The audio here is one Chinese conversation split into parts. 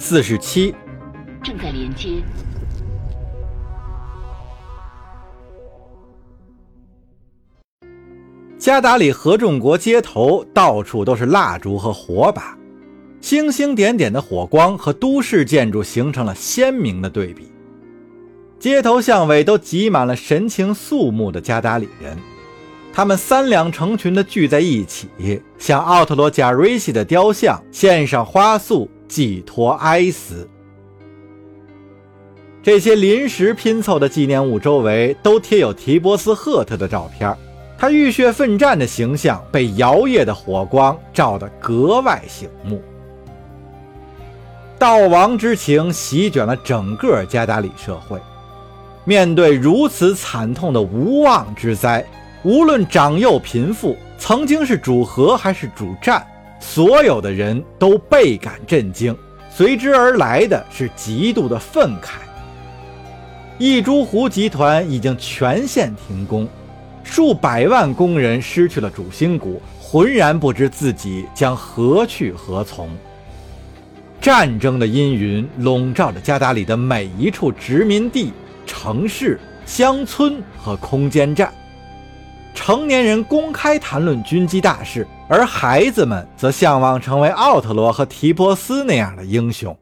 四十七，正在连接。加达里合众国街头到处都是蜡烛和火把，星星点点的火光和都市建筑形成了鲜明的对比。街头巷尾都挤满了神情肃穆的加达里人，他们三两成群的聚在一起，向奥特罗·贾瑞西的雕像献上花束，寄托哀思。这些临时拼凑的纪念物周围都贴有提波斯·赫特的照片。他浴血奋战的形象被摇曳的火光照得格外醒目，悼亡之情席卷了整个加达里社会。面对如此惨痛的无妄之灾，无论长幼贫富，曾经是主和还是主战，所有的人都倍感震惊，随之而来的是极度的愤慨。一株湖集团已经全线停工。数百万工人失去了主心骨，浑然不知自己将何去何从。战争的阴云笼罩着加达里的每一处殖民地、城市、乡村和空间站。成年人公开谈论军机大事，而孩子们则向往成为奥特罗和提波斯那样的英雄。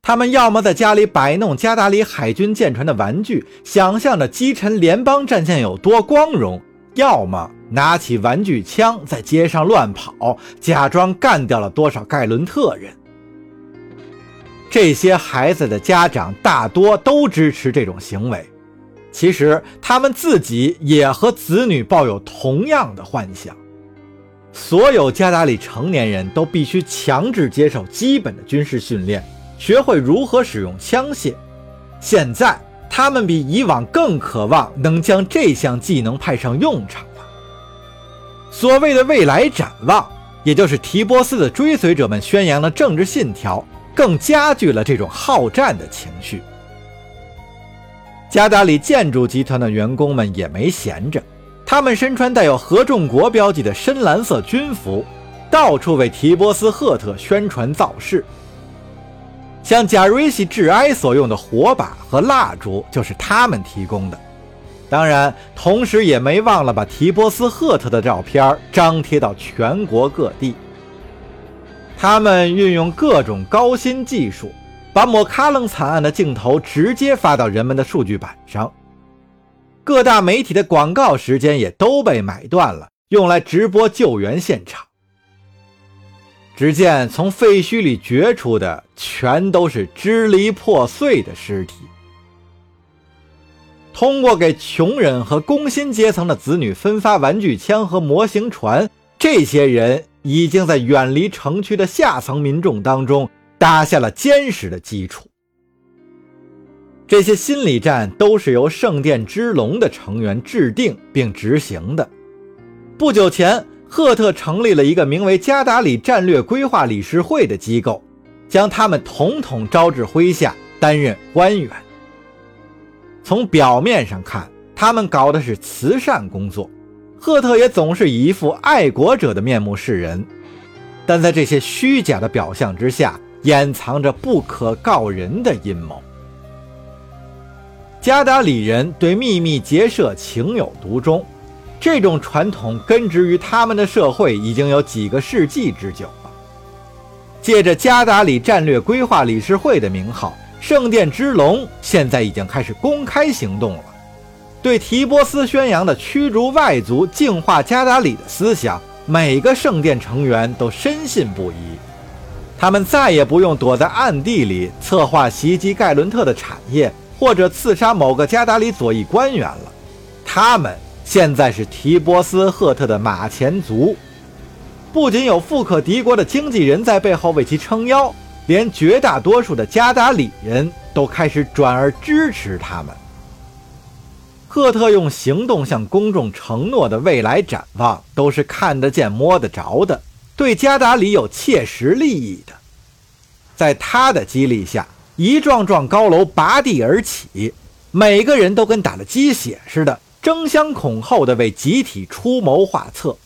他们要么在家里摆弄加达里海军舰船的玩具，想象着击沉联邦战舰有多光荣；要么拿起玩具枪在街上乱跑，假装干掉了多少盖伦特人。这些孩子的家长大多都支持这种行为，其实他们自己也和子女抱有同样的幻想。所有加达里成年人都必须强制接受基本的军事训练。学会如何使用枪械，现在他们比以往更渴望能将这项技能派上用场了。所谓的未来展望，也就是提波斯的追随者们宣扬的政治信条，更加剧了这种好战的情绪。加达里建筑集团的员工们也没闲着，他们身穿带有合众国标记的深蓝色军服，到处为提波斯赫特宣传造势。向贾瑞西致哀所用的火把和蜡烛就是他们提供的，当然，同时也没忘了把提波斯赫特的照片张贴到全国各地。他们运用各种高新技术，把抹卡楞惨案的镜头直接发到人们的数据板上。各大媒体的广告时间也都被买断了，用来直播救援现场。只见从废墟里掘出的全都是支离破碎的尸体。通过给穷人和工薪阶层的子女分发玩具枪和模型船，这些人已经在远离城区的下层民众当中打下了坚实的基础。这些心理战都是由圣殿之龙的成员制定并执行的。不久前。赫特成立了一个名为加达里战略规划理事会的机构，将他们统统招至麾下担任官员。从表面上看，他们搞的是慈善工作，赫特也总是以一副爱国者的面目示人。但在这些虚假的表象之下，掩藏着不可告人的阴谋。加达里人对秘密结社情有独钟。这种传统根植于他们的社会已经有几个世纪之久了。借着加达里战略规划理事会的名号，圣殿之龙现在已经开始公开行动了，对提波斯宣扬的驱逐外族、净化加达里的思想，每个圣殿成员都深信不疑。他们再也不用躲在暗地里策划袭击盖伦特的产业，或者刺杀某个加达里左翼官员了。他们。现在是提波斯赫特的马前卒，不仅有富可敌国的经纪人在背后为其撑腰，连绝大多数的加达里人都开始转而支持他们。赫特用行动向公众承诺的未来展望，都是看得见、摸得着的，对加达里有切实利益的。在他的激励下，一幢幢高楼拔地而起，每个人都跟打了鸡血似的。争相恐后的为集体出谋划策。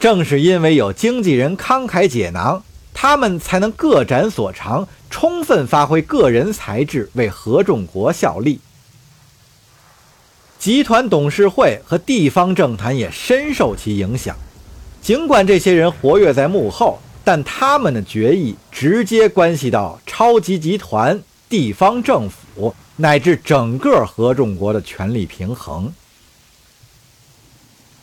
正是因为有经纪人慷慨解囊，他们才能各展所长，充分发挥个人才智，为合众国效力。集团董事会和地方政坛也深受其影响。尽管这些人活跃在幕后，但他们的决议直接关系到超级集团、地方政府乃至整个合众国的权力平衡。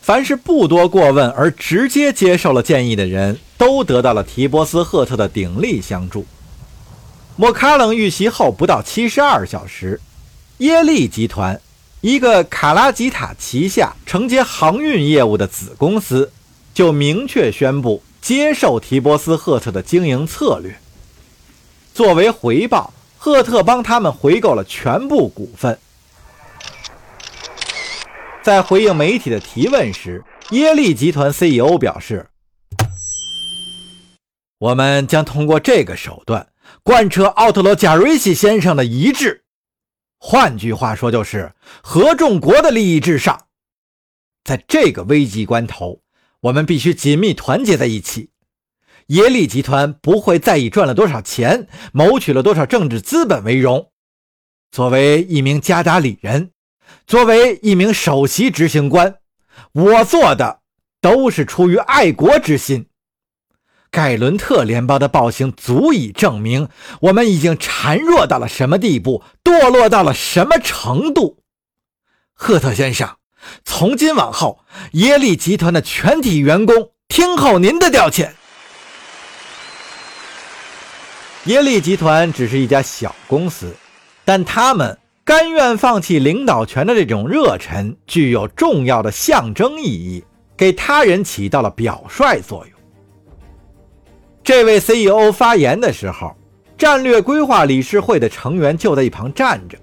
凡是不多过问而直接接受了建议的人，都得到了提波斯·赫特的鼎力相助。莫卡冷遇袭后不到七十二小时，耶利集团。一个卡拉吉塔旗下承接航运业务的子公司，就明确宣布接受提波斯·赫特的经营策略。作为回报，赫特帮他们回购了全部股份。在回应媒体的提问时，耶利集团 CEO 表示：“我们将通过这个手段贯彻奥特罗·贾瑞西先生的遗志。”换句话说，就是合众国的利益至上。在这个危急关头，我们必须紧密团结在一起。耶利集团不会再以赚了多少钱、谋取了多少政治资本为荣。作为一名加达里人，作为一名首席执行官，我做的都是出于爱国之心。盖伦特联邦的暴行足以证明，我们已经孱弱到了什么地步，堕落到了什么程度。赫特先生，从今往后，耶利集团的全体员工听候您的调遣。耶利集团只是一家小公司，但他们甘愿放弃领导权的这种热忱，具有重要的象征意义，给他人起到了表率作用。这位 CEO 发言的时候，战略规划理事会的成员就在一旁站着。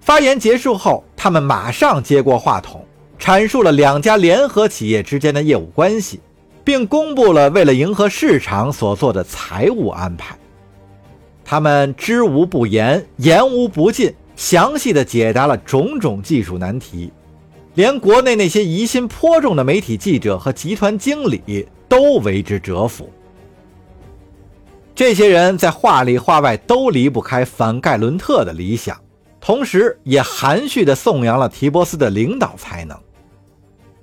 发言结束后，他们马上接过话筒，阐述了两家联合企业之间的业务关系，并公布了为了迎合市场所做的财务安排。他们知无不言，言无不尽，详细的解答了种种技术难题，连国内那些疑心颇重的媒体记者和集团经理都为之折服。这些人在话里话外都离不开反盖伦特的理想，同时也含蓄地颂扬了提波斯的领导才能。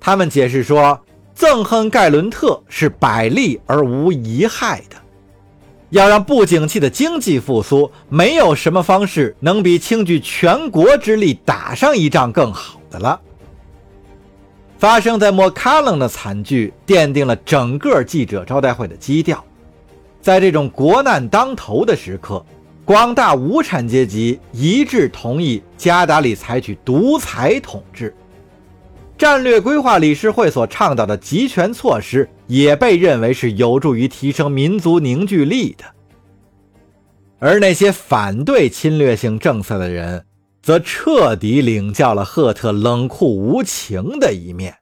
他们解释说，憎恨盖伦特是百利而无一害的。要让不景气的经济复苏，没有什么方式能比倾举全国之力打上一仗更好的了。发生在莫卡冷的惨剧，奠定了整个记者招待会的基调。在这种国难当头的时刻，广大无产阶级一致同意加达里采取独裁统治。战略规划理事会所倡导的集权措施也被认为是有助于提升民族凝聚力的。而那些反对侵略性政策的人，则彻底领教了赫特冷酷无情的一面。